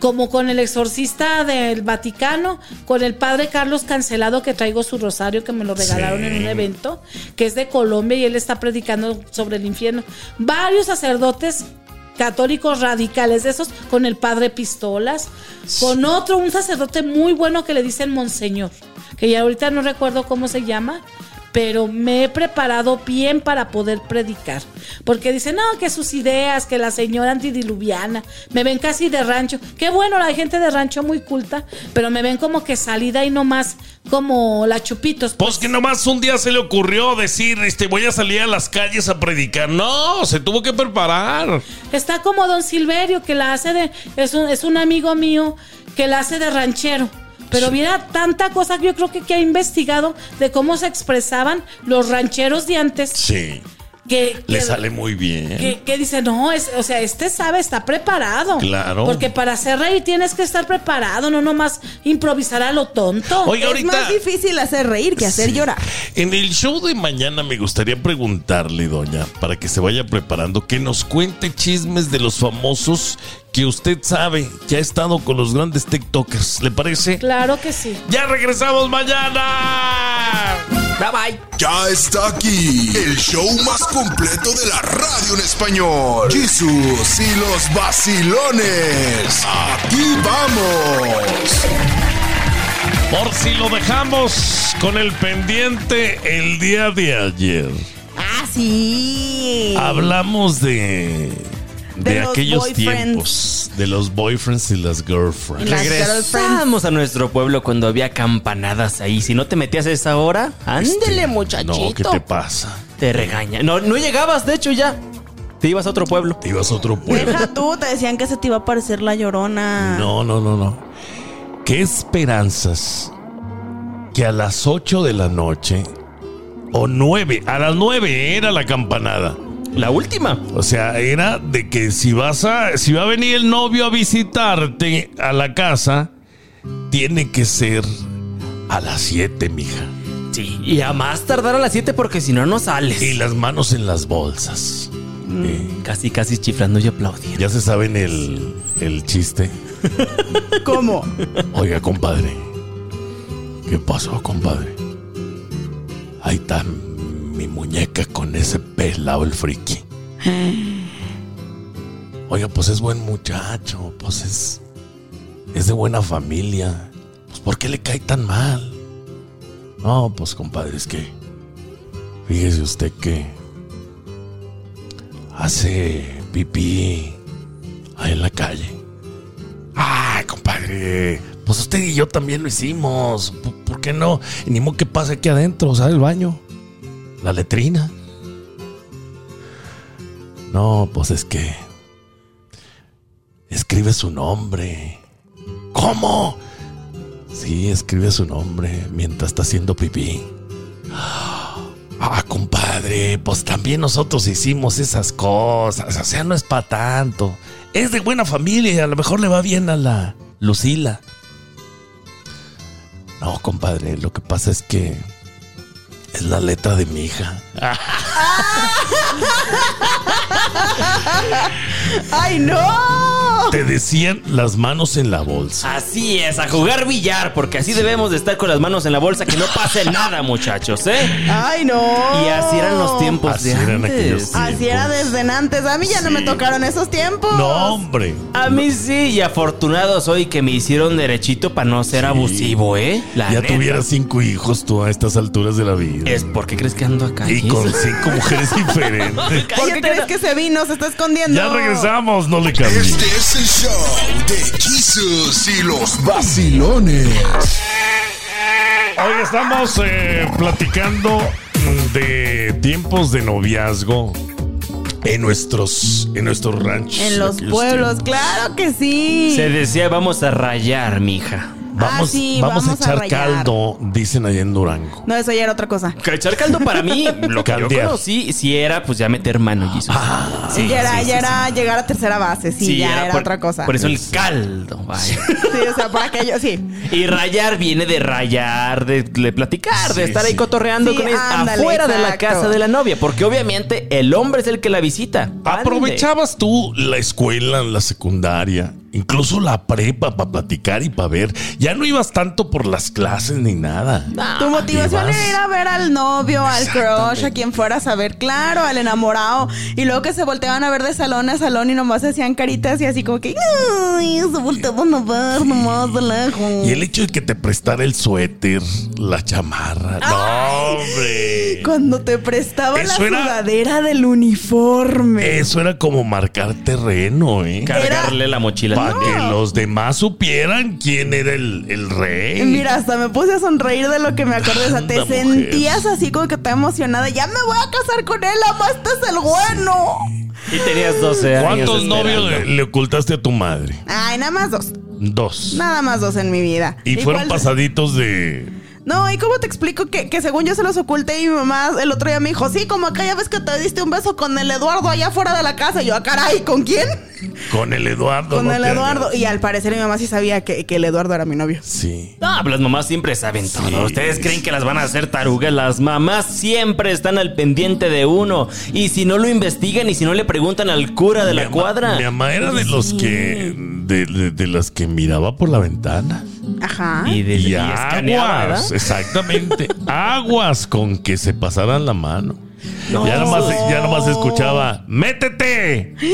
Como con el exorcista del Vaticano, con el padre Carlos Cancelado, que traigo su rosario, que me lo regalaron en un evento, que es de Colombia y él está predicando sobre el infierno. Varios sacerdotes católicos radicales de esos, con el padre Pistolas, con otro, un sacerdote muy bueno que le dicen Monseñor, que ya ahorita no recuerdo cómo se llama, pero me he preparado bien para poder predicar. Porque dicen, no, que sus ideas, que la señora antidiluviana, me ven casi de rancho. Qué bueno, la gente de rancho muy culta, pero me ven como que salida y no más como la chupitos. Pues que nomás un día se le ocurrió decir, este, voy a salir a las calles a predicar. No, se tuvo que preparar. Está como Don Silverio, que la hace de. Es un, es un amigo mío que la hace de ranchero. Pero mira, tanta cosa que yo creo que, que ha investigado de cómo se expresaban los rancheros de antes. Sí, Que, le que- sale muy bien. que, que dice, no, es, o sea, este sabe, está preparado. Claro. Porque para hacer reír tienes que estar preparado, no nomás improvisar a lo tonto. Oiga, Es ahorita. más difícil hacer reír que hacer Sí. llorar. En el show de mañana me gustaría preguntarle, doña, para que se vaya preparando, que nos cuente chismes de los famosos que usted sabe que ha estado con los grandes TikTokers. ¿Le parece? Claro que sí. Ya regresamos mañana. Bye bye. Ya está aquí el show más completo de la radio en español. Jesús y los vacilones. Aquí vamos. Por si lo dejamos con el pendiente el día de ayer. Ah, sí. Hablamos de. De, De los aquellos boyfriends. tiempos, de los boyfriends y las girlfriends. Las girlfriends. Regresamos a nuestro pueblo cuando había campanadas ahí. Si no te metías a esa hora, ándele, muchachito. No, ¿qué te pasa? Te regaña. No, no llegabas, de hecho, ya. Te ibas a otro pueblo. Te ibas a otro pueblo. Deja tú, te decían que se te iba a aparecer la llorona. No, no, no, no. ¿Qué esperanzas que a las 8 de la noche o 9, a las 9 era la campanada? La última. O sea, era de que si vas a si va a venir el novio a visitarte a la casa, tiene que ser a las 7, mija. Sí. Y a más tardar a las 7 porque si no, no sales. Y las manos en las bolsas. Eh, Casi, casi chiflando y aplaudiendo. ya se saben el, el chiste. <laughs> ¿Cómo? Oiga, compadre. ¿Qué pasó, compadre? Ahí está mi muñeca con ese pelado el friki. Oiga, pues es buen muchacho, pues es. Es de buena familia. Pues ¿por qué le cae tan mal? No, pues compadre, es que. Fíjese usted que. Hace pipí ahí en la calle. Ay, compadre. Pues usted y yo también lo hicimos. ¿Por qué no? Ni modo que pase aquí adentro, ¿sabe? El baño. La letrina. No, pues es que. Escribe su nombre. ¿Cómo? Sí, escribe su nombre mientras está haciendo pipí. Ah, compadre, pues también nosotros hicimos esas cosas. O sea, no es para tanto. Es de buena familia y a lo mejor le va bien a la Lucila. No, compadre, lo que pasa es que es la letra de mi hija. ¡Ay, no! Te decían las manos en la bolsa. Así es, a jugar billar, porque así debemos de estar con las manos en la bolsa, que no pase nada, muchachos, ¿eh? ¡Ay, no! Y así eran los tiempos Así de eran aquellos antes. Así era desde antes. A mí ya no me tocaron esos tiempos. No, hombre. A mí sí, y afortunado soy que me hicieron derechito para no ser abusivo, ¿eh? La ya neta. tuvieras cinco hijos tú a estas alturas de la vida. Es porque crees que ando acá. Y con <laughs> cinco mujeres diferentes. ¿Por qué crees que se vino? Se está escondiendo. Ya regresamos, no le cambies. Este es el show de Jesús y los vacilones. Hoy estamos eh, platicando de tiempos de noviazgo en nuestros, en nuestros ranchos. En los pueblos, tiempos. claro que sí. Se decía, vamos a rayar, mija. Vamos, Ah, sí, vamos, vamos a echar caldo, dicen allá en Durango. No, eso ya era otra cosa. Que Echar caldo para mí, lo que yo Caldear. conocí, sí era pues ya meter mano, Jesus. Sí, ya era, sí, ya sí, era llegar a tercera base, sí, ya era, por- otra cosa. Por eso el caldo, vaya. Sí, o sea, por aquello, sí. Y rayar viene de rayar, de, de platicar, de estar ahí sí. cotorreando Sí, con ellos afuera de la casa de la novia. Porque obviamente el hombre es el que la visita. ¿Aprovechabas tú la escuela, la secundaria, incluso la prepa para platicar y para ver? Ya no ibas tanto por las clases ni nada. Tu motivación ibas- era ir a ver al novio, al crush, a quien fuera a saber, claro, al enamorado. Y luego que se volteaban a ver de salón a salón y nomás hacían caritas y así como que, ay, se volteaban a ver nomás de lejos. Y el hecho de que te prestara el suéter, la chamarra. No, hombre. Cuando te prestaba Eso la era- sudadera del uniforme. Eso era como marcar terreno, ¿eh? Cargarle la mochila. Para que los demás supieran quién era el, el rey. Mira, hasta me puse a sonreír de lo que me acordé. O sea, te mujer. sentías así como que estaba emocionada. Ya me voy a casar con él, ama, este es el bueno. Y tenías 12 años. ¿Cuántos novios le, le ocultaste a tu madre? Ay, nada más dos. Dos. Nada más dos en mi vida. Y fueron cuál- pasaditos de. No, ¿y cómo te explico que, que según yo se los oculté y mi mamá el otro día me dijo, sí, como aquella vez que te diste un beso con el Eduardo allá fuera de la casa? Y yo, ah, caray, ¿con quién? Con el Eduardo. con no el Eduardo. hagas. Y al parecer mi mamá sí sabía que, que el Eduardo era mi novio. Sí. No, pero las mamás siempre saben todo. Ustedes creen que las van a hacer tarugas. Las mamás siempre están al pendiente de uno. Y si no lo investigan y si no le preguntan al cura de Mi la ama- cuadra. Mi mamá era de los que. De, de- de las que miraba por la ventana. Ajá. Y, de, Y escaneaba, aguas, exactamente. <laughs> aguas con que se pasaran la mano. Ya nomás, ya nomás escuchaba, ¡métete! <gasps>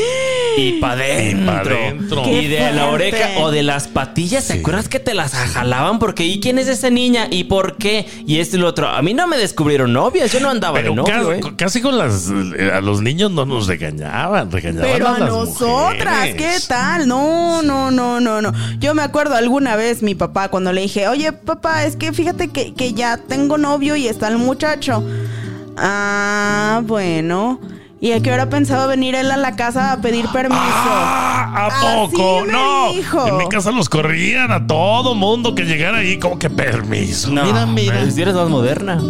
Y pa' dentro. Y pa' dentro. Y de la oreja o de las patillas. ¿Te Sí. acuerdas que te las jalaban? Porque ¿y quién es esa niña? ¿Y por qué? Y este y lo otro. A mí no me descubrieron novias. Yo no andaba Pero de novio, casi, ¿eh? casi con las. A los niños no nos regañaban, regañaban Pero a las nosotras, ¿qué tal? No, no, no, no, no. Yo me acuerdo alguna vez mi papá cuando le dije, oye papá, es que fíjate que, que ya tengo novio y está el muchacho. Ah, bueno. ¿Y a qué hora pensaba venir él a la casa a pedir permiso? Ah, ¿A Así poco? me no. dijo. En mi casa los corrían a todo mundo que llegara ahí, como que permiso. No, mira, mira. Si eres más moderna.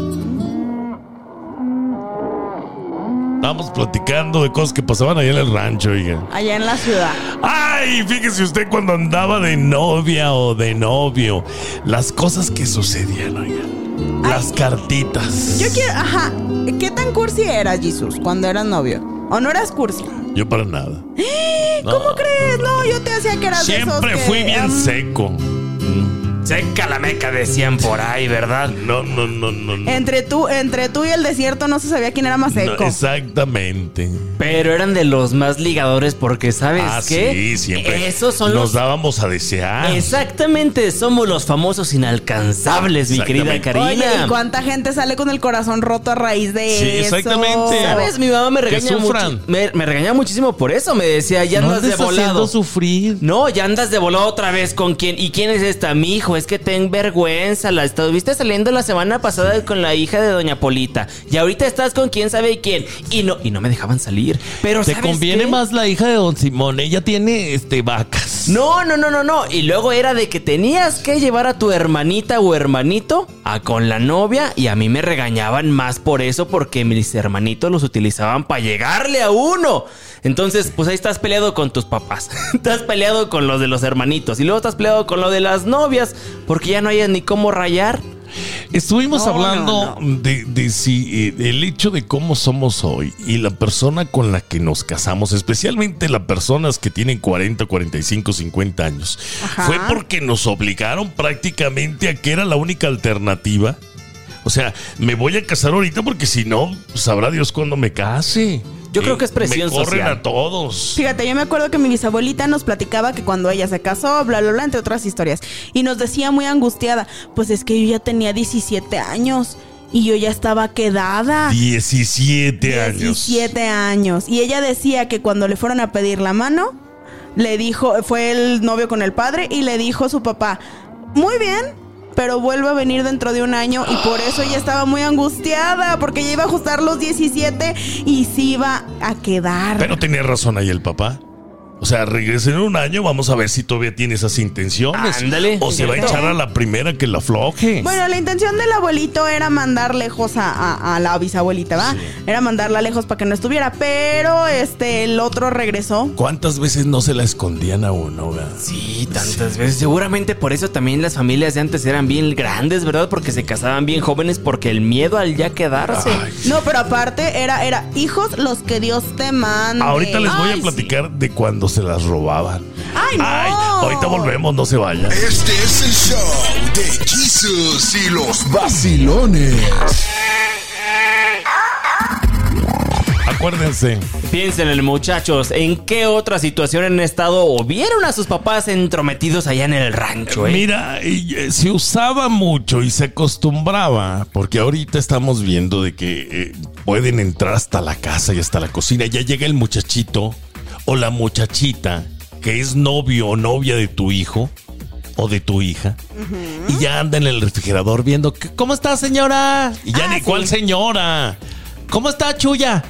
Estábamos platicando de cosas que pasaban ahí en el rancho, oiga. Allá en la ciudad. Ay, fíjese usted cuando andaba de novia o de novio, las cosas que sucedían, oiga. Las cartitas. Yo quiero, ajá. ¿Qué tan cursi eras, Jesus, cuando eras novio? ¿O no eras cursi? Yo para nada. <gasps> ¿Cómo crees? No, yo te hacía que eras de esos Siempre que, fui bien seco. Seca la meca decían por ahí, ¿verdad? No, no, no, no. no. Entre tú, entre tú y el desierto no se sabía quién era más No, seco. exactamente. Pero eran de los más ligadores porque, ¿sabes Ah, qué? sí, siempre. Esos son Nos los... dábamos a desear. Exactamente, somos los famosos inalcanzables, mi querida. Karina. Oye, ¿y cuánta gente sale con el corazón roto a raíz de Sí, eso? exactamente. ¿Sabes? Mi mamá me Que regaña sufran. mucho. Me, me regañaba muchísimo por eso. Me decía, ya andas de volado. sufrir. No, ya andas de volado otra vez con quién. ¿Y quién es esta? Mi hijo, es que ten vergüenza. La estuviste saliendo la semana pasada con la hija de Doña Polita. Y ahorita estás con quién sabe quién. Y no, y no me dejaban salir. Pero Te ¿sabes conviene qué? más la hija de Don Simón. Ella tiene este vacas. No, no, no, no, no. Y luego era de que tenías que llevar a tu hermanita o hermanito a con la novia y a mí me regañaban más por eso porque mis hermanitos los utilizaban para llegarle a uno. Entonces, pues ahí estás peleado con tus papás. <laughs> estás peleado con los de los hermanitos y luego estás peleado con lo de las novias porque ya no hay ni cómo rayar. Estuvimos No, hablando no, De, de si eh, el hecho de cómo somos hoy y la persona con la que nos casamos, especialmente las personas que tienen 40, 45, 50 años, Ajá. fue porque nos obligaron prácticamente a que era la única alternativa. O sea, me voy a casar ahorita porque si no, sabrá Dios cuándo me case. Yo creo que es presión Me corren social. a todos. Fíjate, yo me acuerdo que mi bisabuelita nos platicaba que cuando ella se casó, bla, bla, bla, entre otras historias, y nos decía muy angustiada, pues es que yo ya tenía 17 años y yo ya estaba quedada. 17 años. 17 años. Y ella decía que cuando le fueron a pedir la mano, le dijo, fue el novio con el padre y le dijo a su papá, muy bien, pero vuelve a venir dentro de un año y por eso ella estaba muy angustiada, porque ella iba a ajustar los 17 y se iba a quedar. Pero tenía razón ahí el papá. O sea, regresa en un año, vamos a ver si todavía tiene esas intenciones. Ándale. O se va a echar a la primera que la afloje. Bueno, la intención del abuelito era mandar lejos a, a- a la bisabuelita, ¿va? Era mandarla lejos para que no estuviera, pero este, el otro regresó. ¿Cuántas veces no se la escondían a uno? verdad? Sí, tantas veces. Seguramente por eso también las familias de antes eran bien grandes, ¿verdad? Porque se casaban bien jóvenes porque el miedo al ya quedarse. No, pero aparte era, era hijos los que Dios te mande. Ahorita les voy Ay, a platicar de cuando se las robaban. ¡Ay, no! ahorita volvemos, no se vayan. Este es el show de Jesus y los vacilones. Acuérdense, Piénsenle, muchachos, ¿en qué otra situación han estado o vieron a sus papás entrometidos allá en el rancho, eh? Mira, eh, se usaba mucho y se acostumbraba, porque ahorita estamos viendo de que eh, pueden entrar hasta la casa y hasta la cocina. Ya llega el muchachito o la muchachita que es novio o novia de tu hijo o de tu hija y ya anda en el refrigerador viendo que, ¿cómo está señora? Y ya Ah, ni sí. cuál señora. ¿Cómo está Chuya?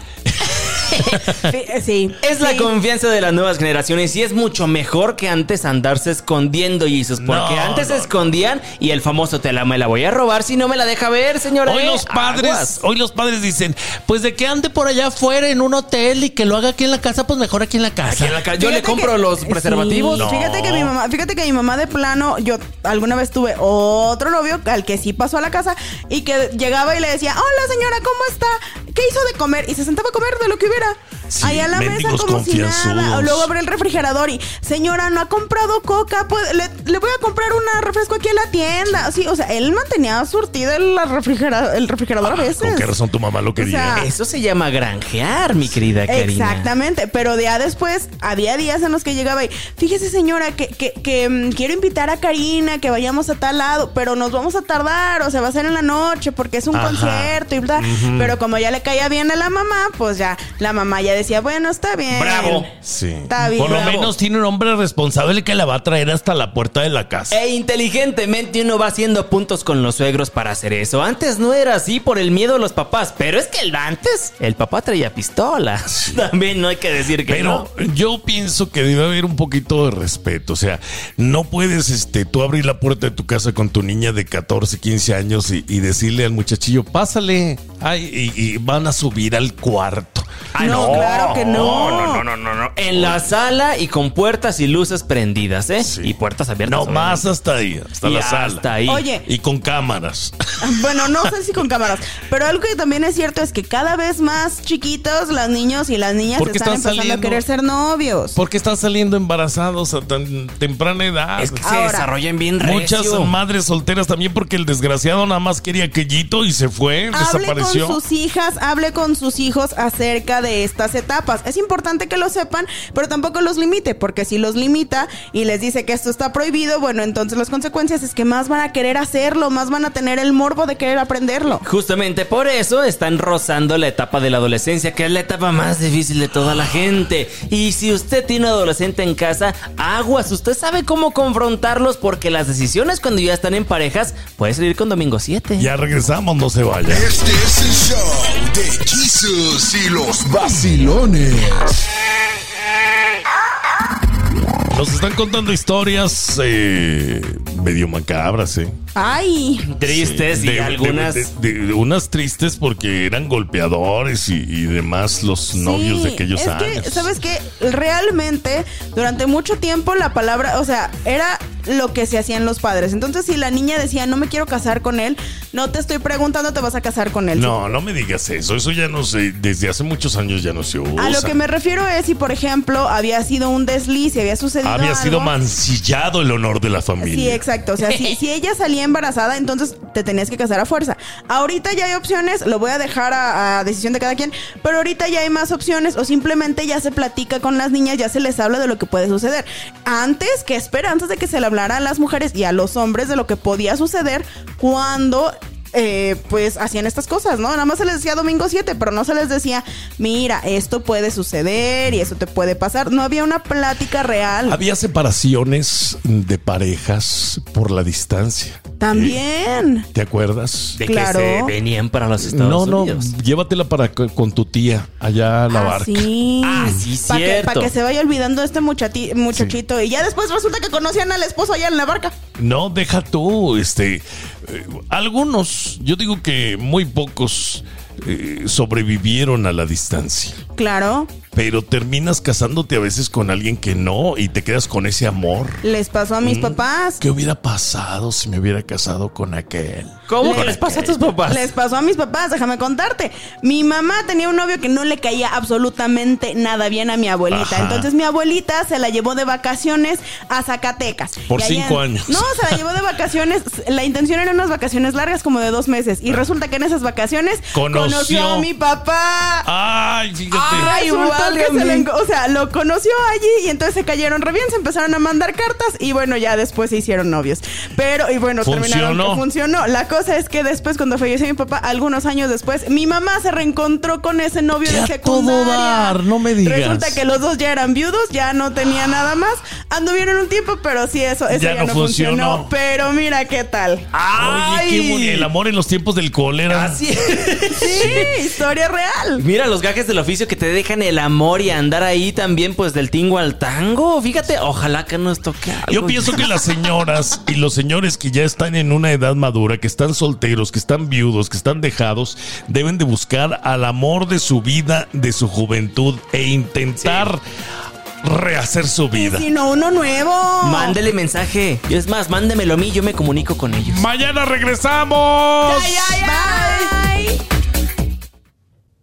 Sí, sí. Es la sí. confianza de las nuevas generaciones y es mucho mejor que antes andarse escondiendo, Jesus. Porque No, antes se no, escondían y el famoso te la me la voy a robar si no me la deja ver, señora. Hoy ¿eh? los padres, Aguas. hoy los padres dicen, pues de que ande por allá afuera en un hotel y que lo haga aquí en la casa, pues mejor aquí en la casa. Aquí en la ca- Yo le compro que- los sí, preservativos. Fíjate que mi mamá, fíjate que mi mamá de plano, yo alguna vez tuve otro novio al que sí pasó a la casa y que llegaba y le decía, hola señora, ¿cómo está? ¿Qué hizo de comer? Y se sentaba a comer de lo que hubiera. Later. Sí, Ahí a la mesa como si nada. Luego abre el refrigerador y, señora, no ha comprado coca, pues, le, le voy a comprar una refresco aquí en la tienda. Sí, o sea, él mantenía surtido el, refrigera- el refrigerador a veces. ¿Con qué razón tu mamá lo quería? sea, Eso se llama granjear, mi querida Karina. Exactamente, pero ya después había días en los que llegaba y fíjese señora que, que, que, mm, quiero invitar a Karina que vayamos a tal lado, pero nos vamos a tardar, o sea, va a ser en la noche porque es un Ajá. concierto y bla. Pero como ya le caía bien a la mamá, pues ya la mamá ya decía, bueno, está bien. Bravo. sí. Está bien. Por lo Bravo. menos tiene un hombre responsable que la va a traer hasta la puerta de la casa. E inteligentemente uno va haciendo puntos con los suegros para hacer eso. Antes no era así por el miedo a los papás, pero es que el antes el papá traía pistola. <laughs> También no hay que decir que Pero no. yo pienso que debe haber un poquito de respeto. O sea, no puedes este, tú abrir la puerta de tu casa con tu niña de 14, 15 años y, y decirle al muchachillo, pásale. Ay, y, y van a subir al cuarto. Ah, No, claro que no. No, no, no, no, no. En la sala y con puertas y luces prendidas, ¿eh? Sí. Y puertas abiertas. No, más hasta ahí, hasta Y la sala. hasta ahí. Oye, Y con cámaras. <laughs> Bueno, no sé si con cámaras, pero algo que también es cierto es que cada vez más chiquitos los niños y las niñas Porque están están empezando saliendo- a querer ser novios. Porque están saliendo embarazados a tan temprana edad. Es que se Ahora, desarrollan bien Muchas recio. madres solteras también porque el desgraciado nada más quería aquellito y se fue, Hable desapareció. con sus hijas, hable con sus hijos acerca de estas etapas. Es importante que lo sepan, pero tampoco los limite, porque si los limita y les dice que esto está prohibido, bueno, entonces las consecuencias es que más van a querer hacerlo, más van a tener el morbo de querer aprenderlo. Justamente por eso están rozando la etapa de la adolescencia, que es la etapa más difícil de toda la gente. Y si usted tiene un adolescente en casa, aguas, usted sabe cómo confrontarlos porque las decisiones cuando ya están en parejas puede salir con domingo 7. Ya regresamos, no se vaya. Este es el show de Jesus y los Nos están contando historias eh, medio macabras, ¿eh? Ay, Tristes y De- algunas... de- de- de unas tristes porque eran golpeadores y, y demás los novios de aquellos es años. Que, ¿Sabes qué? Realmente, durante mucho tiempo la palabra, o sea, era lo que se hacían los padres. Entonces, si la niña decía, no me quiero casar con él, no te estoy preguntando, te vas a casar con él. No, no me digas eso. Eso ya no sé. Desde hace muchos años ya no se usa. A lo que me refiero es si, por ejemplo, había sido un desliz, si había sucedido Había sido mancillado el honor de la familia. Sí, exacto. O sea, si, si ella salía embarazada, entonces te tenías que casar a fuerza. Ahorita ya hay opciones, lo voy a dejar a, a decisión de cada quien, pero ahorita ya hay más opciones o simplemente ya se platica con las niñas, ya se les habla de lo que puede suceder. Antes, que espera, antes de que se le a las mujeres y a los hombres de lo que podía suceder cuando eh, pues hacían estas cosas, ¿no? Nada más se les decía domingo 7, pero no se les decía, mira, esto puede suceder y eso te puede pasar. No había una plática real. Había separaciones de parejas por la distancia. También. ¿Te acuerdas? De Claro. que se venían para los Estados No, no, Unidos. llévatela para co- con tu tía allá a la Ah, barca. sí. Ah, sí, Para que, cierto. pa' que se vaya olvidando este muchati- muchachito. Y ya después resulta que conocían al esposo allá en la barca. No, deja tú, este, eh, algunos, yo digo que muy pocos eh, sobrevivieron a la distancia, Claro. Pero terminas casándote a veces con alguien que no y te quedas con ese amor. Les pasó a mis Mm. papás. ¿Qué hubiera pasado si me hubiera casado con aquel? ¿Cómo que Le- les pasa a tus papás? Les pasó a mis papás, déjame contarte. Mi mamá tenía un novio que no le caía absolutamente nada bien a mi abuelita. Ajá. Entonces mi abuelita se la llevó de vacaciones a Zacatecas. Por Y allá cinco años. No, se la llevó de vacaciones. La intención eran unas vacaciones largas como de dos meses. Y resulta que en esas vacaciones Conoció. conoció a mi papá. Ay, fíjate. Ay, resultó que se o sea, lo conoció allí y entonces se cayeron re bien, se empezaron a mandar cartas y bueno, ya después se hicieron novios. Pero, y bueno, terminaron Funcionó. que funcionó. La cosa es que después, cuando falleció mi papá, algunos años después, mi mamá se reencontró con ese novio Que de secundaria. todo dar, no me digas. Resulta que los dos ya eran viudos, ya no tenía nada más. Anduvieron un tiempo, pero sí, eso, eso Ya ya, no no, funcionó. funcionó. Pero mira qué tal. Oye, qué bon- el amor en los tiempos del cólera. Así <laughs> Sí, historia real. Mira los gajes del oficio que te dejan el amor y andar ahí también, pues del tingo al tango. Fíjate, ojalá que nos toque algo. Yo pienso que las señoras y los señores que ya están en una edad madura, que están solteros, que están viudos, que están dejados, deben de buscar al amor de su vida, de su juventud e intentar rehacer su vida. Sino uno nuevo. Mándele mensaje. Y es más, mándemelo a mí, yo me comunico con ellos. Mañana regresamos. Ay, ay, ay. Bye.